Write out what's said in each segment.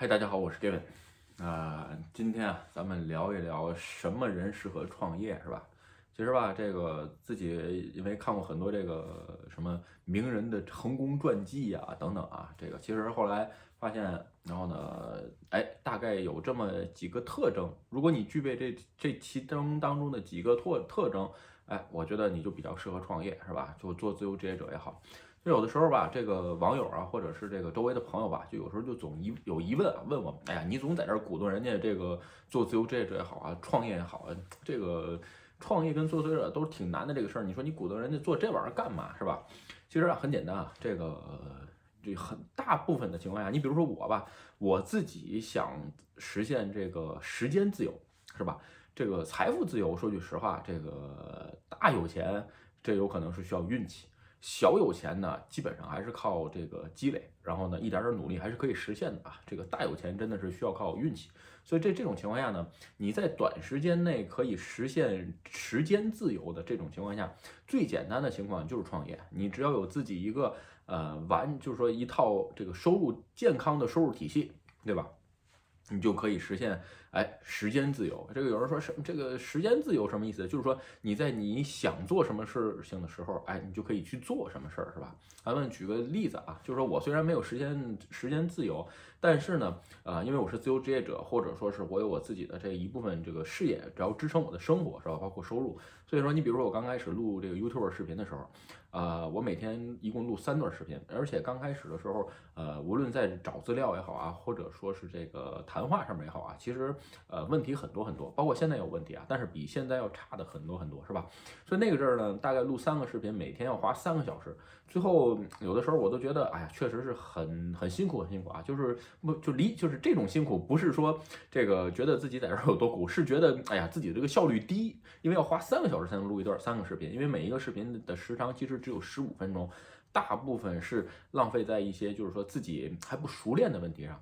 嗨，大家好，我是 Gavin。啊、今天啊，咱们聊一聊什么人适合创业，是吧？其实吧，这个自己因为看过很多这个什么名人的成功传记啊，等等啊，这个其实后来发现，然后呢，哎，大概有这么几个特征，如果你具备这这其中当中的几个特特征，哎，我觉得你就比较适合创业，是吧？就做自由职业者也好。就有的时候吧，这个网友啊，或者是这个周围的朋友吧，就有时候就总疑有疑问啊，问我，哎呀，你总在这鼓动人家这个做自由职业者也好啊，创业也好啊，这个创业跟做自由者都是挺难的这个事儿，你说你鼓动人家做这玩意儿干嘛，是吧？其实啊，很简单啊，这个这很大部分的情况下，你比如说我吧，我自己想实现这个时间自由，是吧？这个财富自由，说句实话，这个大有钱，这有可能是需要运气。小有钱呢，基本上还是靠这个积累，然后呢，一点点努力还是可以实现的啊。这个大有钱真的是需要靠运气，所以这这种情况下呢，你在短时间内可以实现时间自由的这种情况下，最简单的情况就是创业。你只要有自己一个呃完，就是说一套这个收入健康的收入体系，对吧？你就可以实现哎时间自由。这个有人说什么这个时间自由什么意思？就是说你在你想做什么事情的时候，哎，你就可以去做什么事儿，是吧？咱们举个例子啊，就是说我虽然没有时间时间自由，但是呢，呃，因为我是自由职业者，或者说是我有我自己的这一部分这个事业，只要支撑我的生活，是吧？包括收入。所以说，你比如说我刚开始录这个 YouTube 视频的时候，呃，我每天一共录三段视频，而且刚开始的时候，呃，无论在找资料也好啊，或者说是这个谈话上面也好啊，其实呃问题很多很多，包括现在有问题啊，但是比现在要差的很多很多，是吧？所以那个阵儿呢，大概录三个视频，每天要花三个小时，最后有的时候我都觉得，哎呀，确实是很很辛苦很辛苦啊，就是不就离就是这种辛苦，不是说这个觉得自己在这儿有多苦，是觉得哎呀自己这个效率低，因为要花三个小时才能录一段三个视频，因为每一个视频的时长其实只有十五分钟，大部分是浪费在一些就是说自己还不熟练的问题上。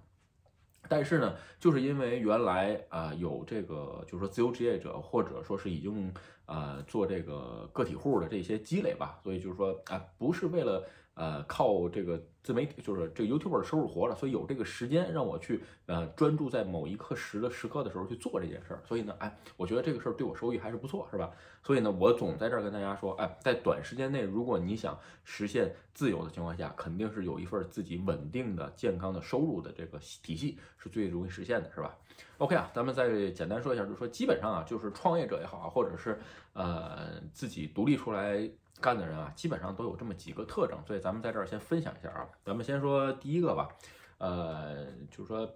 但是呢，就是因为原来啊、有这个，就是说自由职业者，或者说是已经呃做这个个体户的这些积累吧，所以就是说啊、不是为了呃靠这个自媒体，就是这个 YouTuber 收入活了，所以有这个时间让我去呃专注在某一刻时的时刻的时候去做这件事儿，所以呢，哎，我觉得这个事儿对我收益还是不错，是吧？所以呢，我总在这儿跟大家说，哎，在短时间内，如果你想实现自由的情况下，肯定是有一份自己稳定的、健康的收入的这个体系是最容易实现的，是吧？OK 啊，咱们再简单说一下，就是说基本上啊，就是创业者也好啊，或者是呃自己独立出来干的人啊，基本上都有这么几个特征，所以咱们在这儿先分享一下啊。咱们先说第一个吧，呃，就是说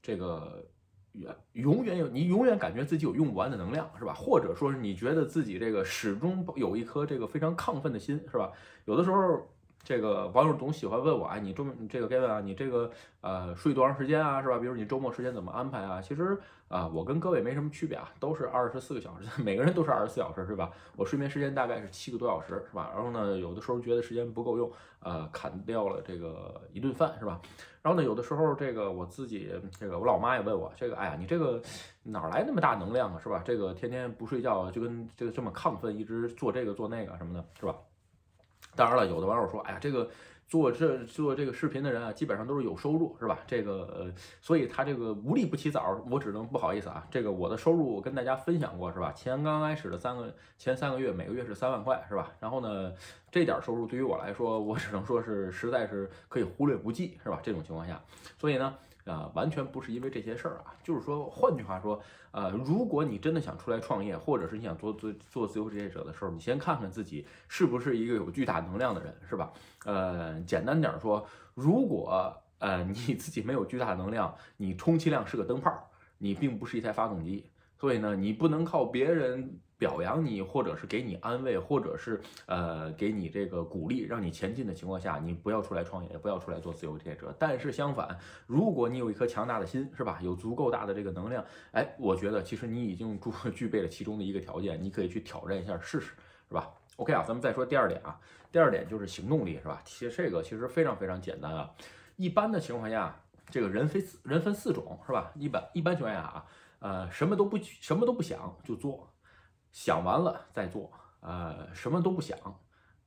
这个。永远有你永远感觉自己有用不完的能量，是吧？或者说是你觉得自己这个始终有一颗这个非常亢奋的心，是吧？有的时候，这个网友总喜欢问我，哎，你周你这个 Gavin 啊，你这个呃睡多长时间啊，是吧？比如你周末时间怎么安排啊？其实啊、我跟各位没什么区别啊，都是二十四个小时，每个人都是二十四小时，是吧？我睡眠时间大概是七个多小时，是吧？然后呢，有的时候觉得时间不够用，呃，砍掉了这个一顿饭，是吧？然后呢，有的时候这个我自己，这个我老妈也问我，这个哎呀，你这个哪来那么大能量啊，是吧？这个天天不睡觉，就跟这个这么亢奋，一直做这个做那个什么的，是吧？当然了，有的网友说，哎呀，这个做这做这个视频的人啊，基本上都是有收入，是吧？这个呃，所以他这个无利不起早，我只能不好意思啊，这个我的收入跟大家分享过，是吧？前刚开始的三个前三个月，每个月是三万块，是吧？然后呢，这点收入对于我来说，我只能说是实在是可以忽略不计，是吧？这种情况下，所以呢。啊、完全不是因为这些事儿啊，就是说，换句话说，呃，如果你真的想出来创业，或者是你想做做做自由职业者的时候，你先看看自己是不是一个有巨大能量的人，是吧？呃，简单点说，如果呃你自己没有巨大能量，你充其量是个灯泡，你并不是一台发动机，所以呢，你不能靠别人表扬你，或者是给你安慰，或者是呃给你这个鼓励，让你前进的情况下，你不要出来创业，也不要出来做自由职业者。但是相反，如果你有一颗强大的心，是吧？有足够大的这个能量，哎，我觉得其实你已经具 具备了其中的一个条件，你可以去挑战一下试试，是吧？OK 啊，咱们再说第二点啊，第二点就是行动力，是吧？其实这个其实非常非常简单啊，一般的情况下，这个人分四人分四种，是吧？一般一般情况下啊，呃，什么都不什么都不想就做，想完了再做，呃，什么都不想，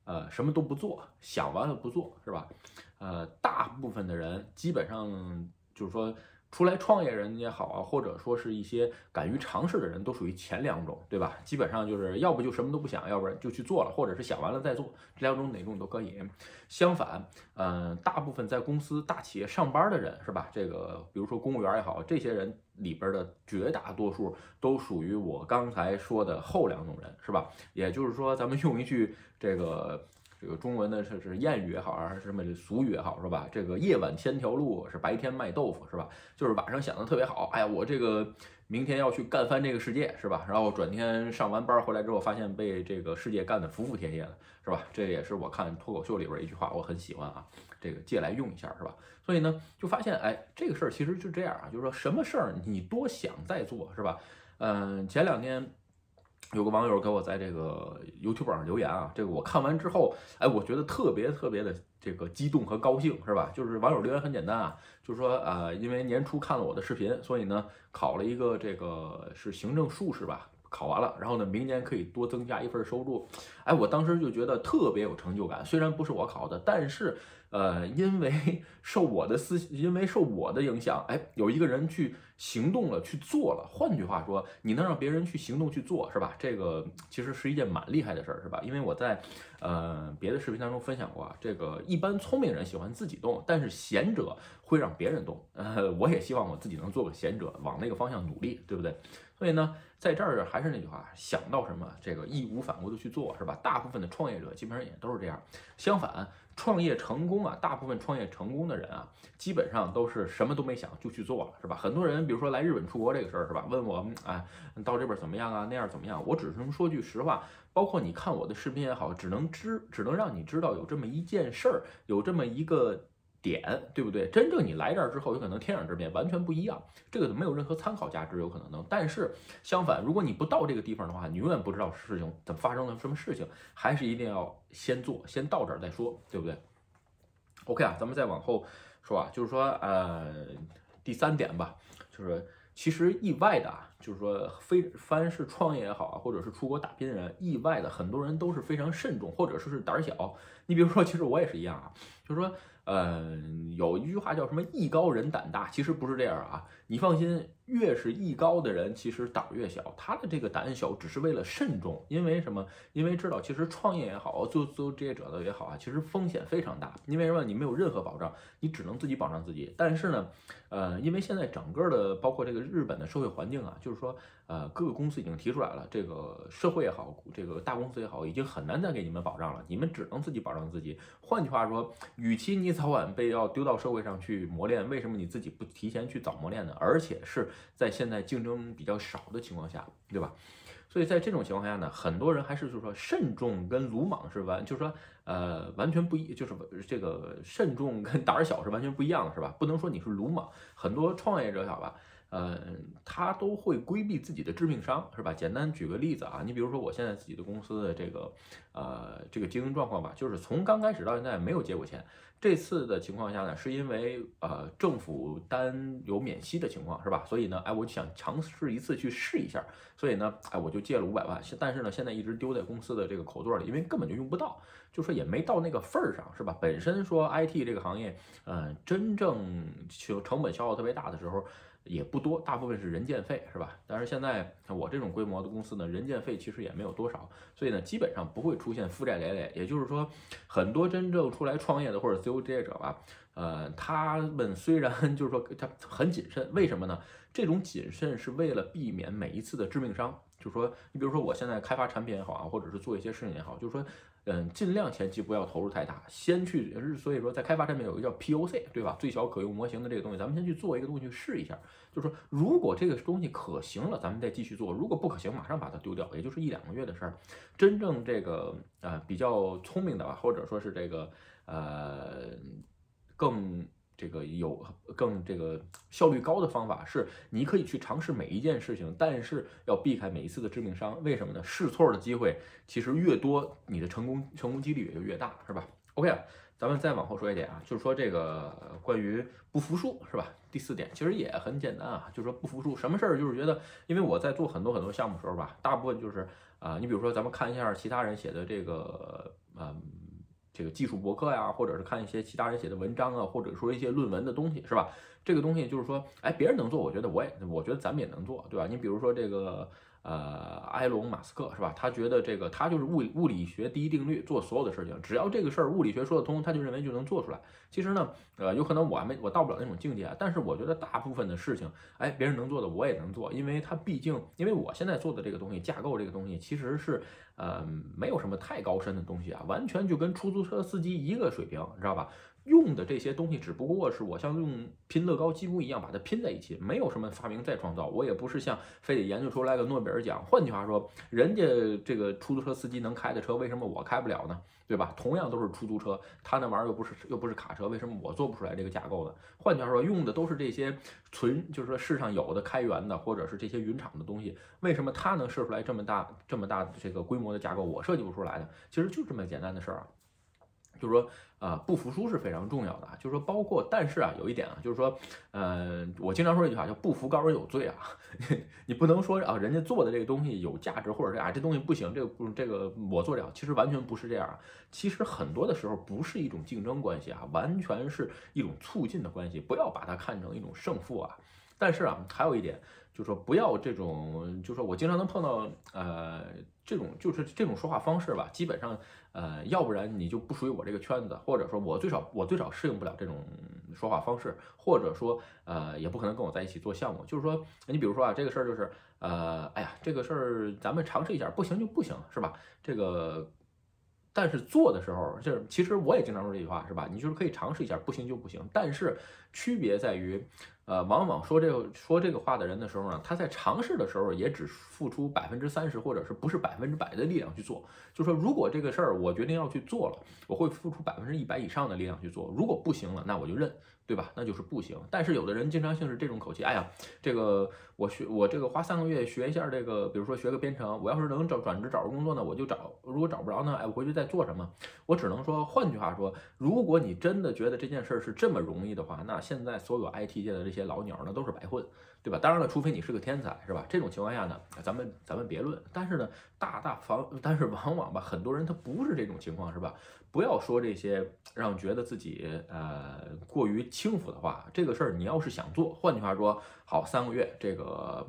呃，什么都不做，想完了不做，是吧？呃，大部分的人基本上就是说出来创业人也好啊，或者说是一些敢于尝试的人，都属于前两种，对吧？基本上就是要不就什么都不想，要不然就去做了，或者是想完了再做，这两种哪种都可以。相反，嗯，大部分在公司大企业上班的人，是吧？这个比如说公务员也好，这些人里边的绝大多数都属于我刚才说的后两种人，是吧？也就是说，咱们用一句这个。这个中文的这是谚语也好，还是什么俗语也好，是吧？这个夜晚千条路，是白天卖豆腐，是吧？就是晚上想的特别好，哎呀，我这个明天要去干翻这个世界，是吧？然后转天上完班回来之后，发现被这个世界干得服服帖帖的，是吧？这也是我看脱口秀里边一句话，我很喜欢啊，这个借来用一下，是吧？所以呢，就发现，哎，这个事儿其实就这样啊，就是说什么事儿你多想再做，是吧？嗯，前两天。有个网友给我在这个 YouTube 上留言啊，这个我看完之后，哎，我觉得特别特别的这个激动和高兴，是吧？就是网友留言很简单啊，就是说呃，因为年初看了我的视频，所以呢考了一个这个是行政硕士吧，考完了，然后呢明年可以多增加一份收入，哎，我当时就觉得特别有成就感。虽然不是我考的，但是。呃，因为 受我的思，因为受我的影响，哎，有一个人去行动了，去做了。换句话说，你能让别人去行动去做，是吧？这个其实是一件蛮厉害的事儿，是吧？因为我在呃别的视频当中分享过，这个一般聪明人喜欢自己动，但是贤者会让别人动。呃，我也希望我自己能做个贤者，往那个方向努力，对不对？所以呢，在这儿还是那句话，想到什么，这个义无反顾的去做，是吧？大部分的创业者基本上也都是这样。相反。创业成功啊，大部分创业成功的人啊，基本上都是什么都没想就去做了，是吧？很多人，比如说来日本出国这个事儿，是吧？问我，哎，到这边怎么样啊？那样怎么样？我只能说句实话，包括你看我的视频也好，只能知，只能让你知道有这么一件事儿，有这么一个。点对不对？真正你来这儿之后，有可能天壤之别，完全不一样。这个没有任何参考价值，有可能能。但是相反，如果你不到这个地方的话，你永远不知道事情怎么发生了什么事情。还是一定要先做，先到这儿再说，对不对？OK 啊，咱们再往后说啊，就是说呃，第三点吧，就是其实意外的啊，就是说非凡是创业也好啊，或者是出国打拼的人，意外的很多人都是非常慎重，或者说是胆小。你比如说，其实我也是一样啊，就是说。嗯，有一句话叫什么“艺高人胆大”，其实不是这样啊。你放心，越是艺高的人，其实胆儿越小。他的这个胆小，只是为了慎重。因为什么？因为知道，其实创业也好，做做职业者的也好啊，其实风险非常大。因为什么？你没有任何保障，你只能自己保障自己。但是呢，呃，因为现在整个的，包括这个日本的社会环境啊，就是说，呃，各个公司已经提出来了，这个社会也好，这个大公司也好，已经很难再给你们保障了。你们只能自己保障自己。换句话说，与其你早晚被要丢到社会上去磨练，为什么你自己不提前去早磨练呢？而且是在现在竞争比较少的情况下，对吧？所以在这种情况下呢，很多人还是就是说慎重跟鲁莽是完，就是说呃完全不一，就是这个慎重跟胆小是完全不一样的，是吧？不能说你是鲁莽，很多创业者好吧。呃，他都会规避自己的致命伤，是吧？简单举个例子啊，你比如说我现在自己的公司的这个，呃，这个经营状况吧，就是从刚开始到现在没有借过钱。这次的情况下呢，是因为呃政府单有免息的情况，是吧？所以呢，哎，我就想尝试一次去试一下，所以呢，哎，我就借了五百万。但是呢，现在一直丢在公司的这个口袋里，因为根本就用不到，就说也没到那个份儿上，是吧？本身说 IT 这个行业，嗯，真正就成本消耗特别大的时候。也不多，大部分是人建费，是吧？但是现在像我这种规模的公司呢，人建费其实也没有多少，所以呢，基本上不会出现负债累累。也就是说，很多真正出来创业的或者自由职业者吧，呃，他们虽然 就是说他很谨慎，为什么呢？这种谨慎是为了避免每一次的致命伤。就是说，你比如说我现在开发产品也好啊，或者是做一些事情也好，就是说。嗯，尽量前期不要投入太大，先去，所以说在开发产品有一个叫 POC，对吧？最小可用模型的这个东西，咱们先去做一个东西试一下。就是说，如果这个东西可行了，咱们再继续做；如果不可行，马上把它丢掉，也就是一两个月的事儿。真正这个呃比较聪明的吧，或者说是这个呃更。这个有更这个效率高的方法是，你可以去尝试每一件事情，但是要避开每一次的致命伤。为什么呢？试错的机会其实越多，你的成功成功几率也就越大，是吧？OK，咱们再往后说一点啊，就是说这个关于不服输，是吧？第四点其实也很简单啊，就是说不服输，什么事儿就是觉得，因为我在做很多很多项目的时候吧，大部分就是啊，你比如说咱们看一下其他人写的这个，嗯。这个技术博客呀，或者是看一些其他人写的文章啊，或者说一些论文的东西，是吧？这个东西就是说，哎，别人能做，我觉得我也，我觉得咱们也能做，对吧？你比如说这个。呃，埃隆·马斯克是吧？他觉得这个他就是物物理学第一定律，做所有的事情，只要这个事儿物理学说得通，他就认为就能做出来。其实呢，呃，有可能我还没我到不了那种境界，但是我觉得大部分的事情，哎，别人能做的我也能做，因为他毕竟，因为我现在做的这个东西架构这个东西其实是呃没有什么太高深的东西啊，完全就跟出租车司机一个水平，你知道吧？用的这些东西只不过是我像用拼乐高积木一样把它拼在一起，没有什么发明再创造。我也不是像非得研究出来个诺贝尔奖。换句话说，人家这个出租车司机能开的车，为什么我开不了呢？对吧？同样都是出租车，他那玩意儿又不是又不是卡车，为什么我做不出来这个架构呢？换句话说，用的都是这些纯，就是说世上有的开源的或者是这些云厂的东西，为什么他能设出来这么大这么大这个规模的架构，我设计不出来呢？其实就这么简单的事儿啊。就是说，啊，不服输是非常重要的啊。就是说，包括，但是啊，有一点啊，就是说，呃，我经常说一句话，叫“不服高人有罪”啊。你不能说啊，人家做的这个东西有价值，或者是啊，这东西不行，这个不，这个我做了。其实完全不是这样啊。其实很多的时候不是一种竞争关系啊，完全是一种促进的关系。不要把它看成一种胜负啊。但是啊，还有一点。就是说不要这种，就是说我经常能碰到，呃，这种就是这种说话方式吧，基本上，呃，要不然你就不属于我这个圈子，或者说我最少我最少适应不了这种说话方式，或者说，呃，也不可能跟我在一起做项目。就是说，你比如说啊，这个事儿就是，呃，哎呀，这个事儿咱们尝试一下，不行就不行，是吧？这个。但是做的时候，就是其实我也经常说这句话，是吧？你就是可以尝试一下，不行就不行。但是区别在于，呃，往往说这个说这个话的人的时候呢，他在尝试的时候也只付出百分之三十，或者是不是百分之百的力量去做。就说如果这个事儿我决定要去做了，我会付出百分之一百以上的力量去做。如果不行了，那我就认。对吧？那就是不行。但是有的人经常性是这种口气，哎呀，这个我学我这个花三个月学一下这个，比如说学个编程，我要是能找转职找个工作呢，我就找；如果找不着呢，哎，我回去再做什么？我只能说，换句话说，如果你真的觉得这件事儿是这么容易的话，那现在所有 IT 界的这这些老鸟呢，都是白混。对吧？当然了，除非你是个天才，是吧？这种情况下呢，咱们咱们别论。但是呢，大大方，但是往往吧，很多人他不是这种情况，是吧？不要说这些让觉得自己呃过于轻浮的话。这个事儿你要是想做，换句话说，好，三个月这个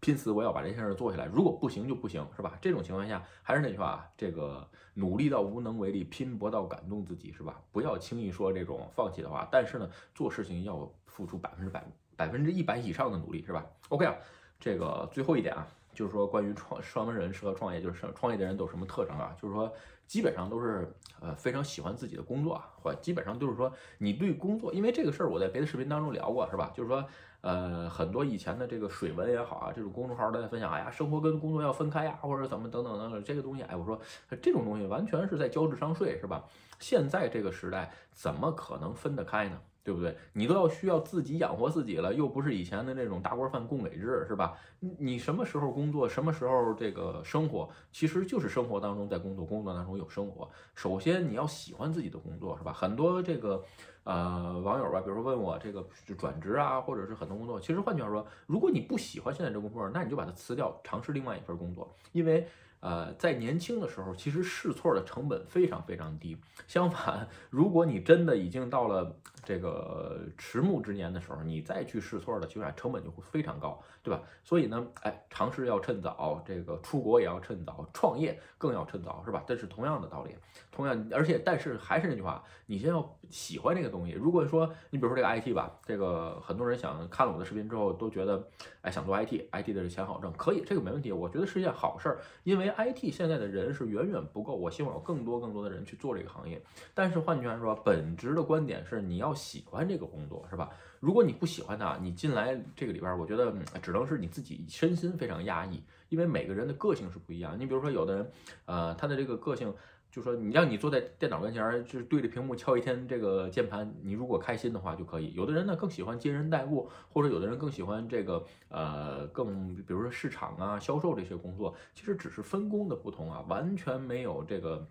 拼死我要把这件事做下来。如果不行就不行，是吧？这种情况下，还是那句话，这个努力到无能为力，拼搏到感动自己，是吧？不要轻易说这种放弃的话。但是呢，做事情要付出百分之百。百分之一百以上的努力是吧？OK 啊，这个最后一点啊，就是说关于创双门人适合创业，就是创业的人都有什么特征啊？就是说基本上都是呃非常喜欢自己的工作啊，或基本上就是说你对工作，因为这个事儿我在别的视频当中聊过是吧？就是说呃很多以前的这个水文也好啊，这种公众号都在分享，哎呀生活跟工作要分开呀，或者怎么等等等等这个东西，哎我说这种东西完全是在交智商税是吧？现在这个时代怎么可能分得开呢？对不对？你都要需要自己养活自己了，又不是以前的那种大锅饭供给制，是吧？你什么时候工作，什么时候这个生活，其实就是生活当中在工作，工作当中有生活。首先你要喜欢自己的工作，是吧？很多这个呃网友吧，比如说问我这个转职啊，或者是很多工作，其实换句话说，如果你不喜欢现在这工作，那你就把它辞掉，尝试另外一份工作，因为。呃，在年轻的时候，其实试错的成本非常非常低。相反，如果你真的已经到了这个迟暮之年的时候，你再去试错的，情况下成本就会非常高，对吧？所以呢，哎，尝试要趁早，这个出国也要趁早，创业更要趁早，是吧？这是同样的道理。同样，而且但是还是那句话，你先要喜欢这个东西。如果说你比如说这个 IT 吧，这个很多人想看了我的视频之后都觉得，哎，想做 IT，IT 的钱好挣，可以，这个没问题。我觉得是一件好事儿，因为 IT 现在的人是远远不够，我希望有更多更多的人去做这个行业。但是换句话说，本质的观点是你要喜欢这个工作，是吧？如果你不喜欢它，你进来这个里边，我觉得只能是你自己身心非常压抑，因为每个人的个性是不一样。你比如说有的人，呃，他的这个个性。就说你让你坐在电脑跟前，就是对着屏幕敲一天这个键盘，你如果开心的话就可以。有的人呢更喜欢接人待物，或者有的人更喜欢这个呃更比如说市场啊、销售这些工作，其实只是分工的不同啊，完全没有这个，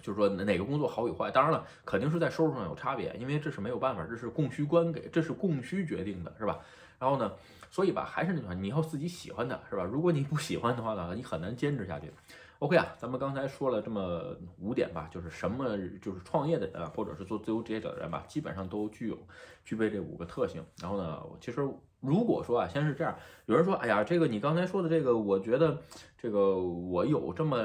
就是说哪个工作好与坏。当然了，肯定是在收入上有差别，因为这是没有办法，这是供需关给，这是供需决定的，是吧？然后呢，所以吧，还是那句话，你要自己喜欢的是吧？如果你不喜欢的话呢，你很难坚持下去。OK 啊，咱们刚才说了这么五点吧，就是什么就是创业的人或者是做自由职业者的人吧，基本上都具有具备这五个特性。然后呢，其实如果说啊，先是这样，有人说，哎呀，这个你刚才说的这个，我觉得这个我有这么。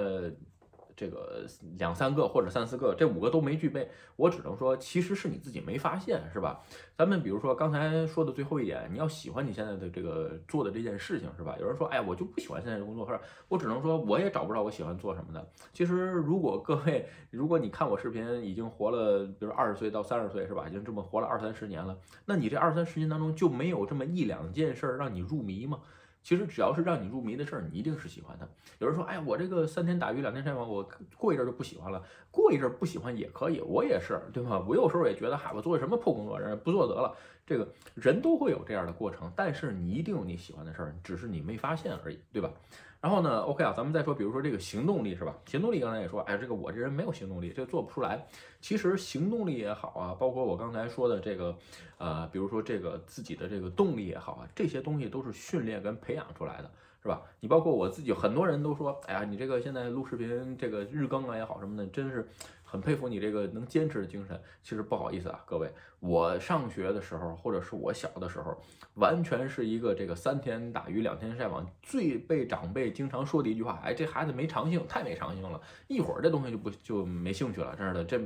这个两三个或者三四个，这五个都没具备，我只能说其实是你自己没发现，是吧？咱们比如说刚才说的最后一点，你要喜欢你现在的这个做的这件事情，是吧？有人说，哎，我就不喜欢现在的工作，或者我只能说我也找不着我喜欢做什么的。其实如果各位，如果你看我视频已经活了，比如二十岁到三十岁，是吧？已经这么活了二三十年了，那你这二三十年当中就没有这么一两件事儿让你入迷吗？其实只要是让你入迷的事儿，你一定是喜欢的。有人说，哎呀，我这个三天打鱼两天晒网，我过一阵就不喜欢了。过一阵不喜欢也可以，我也是，对吧？我有时候也觉得，哈，我做什么破工作，人不做得了。这个人都会有这样的过程，但是你一定有你喜欢的事儿，只是你没发现而已，对吧？然后呢，OK 啊，咱们再说，比如说这个行动力是吧？行动力刚才也说，哎，这个我这人没有行动力，这做不出来。其实行动力也好啊，包括我刚才说的这个，呃，比如说这个自己的这个动力也好啊，这些东西都是训练跟培养出来的，是吧？你包括我自己，很多人都说，哎呀，你这个现在录视频，这个日更啊也好什么的，真是。很佩服你这个能坚持的精神。其实不好意思啊，各位，我上学的时候，或者是我小的时候，完全是一个这个三天打鱼两天晒网，最被长辈经常说的一句话，哎，这孩子没长性，太没长性了，一会儿这东西就不就没兴趣了，真是的，这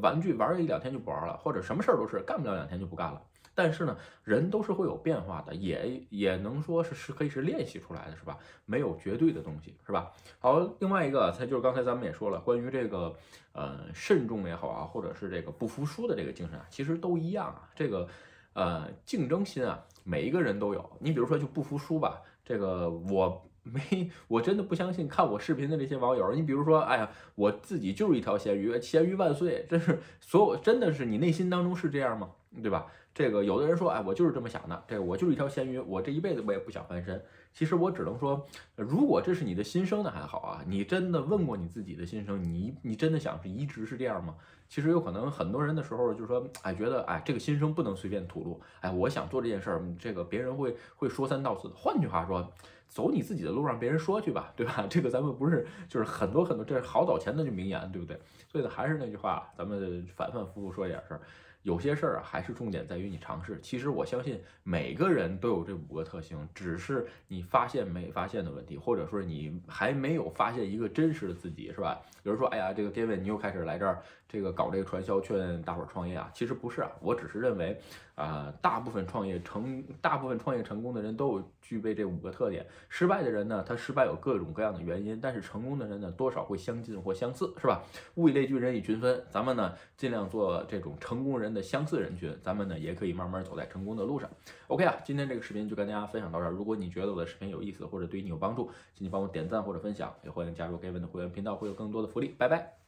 玩具玩一两天就不玩了，或者什么事儿都是干不了两天就不干了。但是呢，人都是会有变化的，也也能说是是可以是练习出来的，是吧？没有绝对的东西，是吧？好，另外一个，才就是刚才咱们也说了，关于这个呃慎重也好啊，或者是这个不服输的这个精神啊，其实都不一样啊。这个呃竞争心啊，每一个人都有。你比如说就不服输吧，这个我没，我真的不相信看我视频的这些网友。你比如说，哎呀，我自己就是一条咸鱼，咸鱼万岁，真是所有真的是你内心当中是这样吗？对吧？这个有的人说，哎，我就是这么想的。这个我就是一条咸鱼，我这一辈子我也不想翻身。其实我只能说，如果这是你的心声呢，还好啊。你真的问过你自己的心声，你你真的想是一直是这样吗？其实有可能很多人的时候就是说，哎，觉得哎这个心声不能随便吐露。哎，我想做这件事儿，这个别人会会说三道四。换句话说，走你自己的路，让别人说去吧，对吧？这个咱们不是就是很多很多，这是好早前的就名言，对不对？所以呢，还是那句话，咱们反反复复说一点事儿。有些事儿啊，还是重点在于你尝试。其实我相信每个人都有这五个特性，只是你发现没发现的问题，或者说你还没有发现一个真实的自己，是吧？有人说，哎呀，这个 David，你又开始来这儿，这个搞这个传销，劝大伙儿创业啊。其实不是啊，我只是认为，啊，大部分创业成，大部分创业成功的人都有具备这五个特点。失败的人呢，他失败有各种各样的原因，但是成功的人呢，多少会相近或相似，是吧？物以类聚，人以群分，咱们呢，尽量做这种成功人。的相似人群，咱们呢也可以慢慢走在成功的路上。OK 啊，今天这个视频就跟大家分享到这儿。如果你觉得我的视频有意思或者对你有帮助，请你帮我点赞或者分享，也欢迎加入 Gavin 的会员频道，会有更多的福利。拜拜。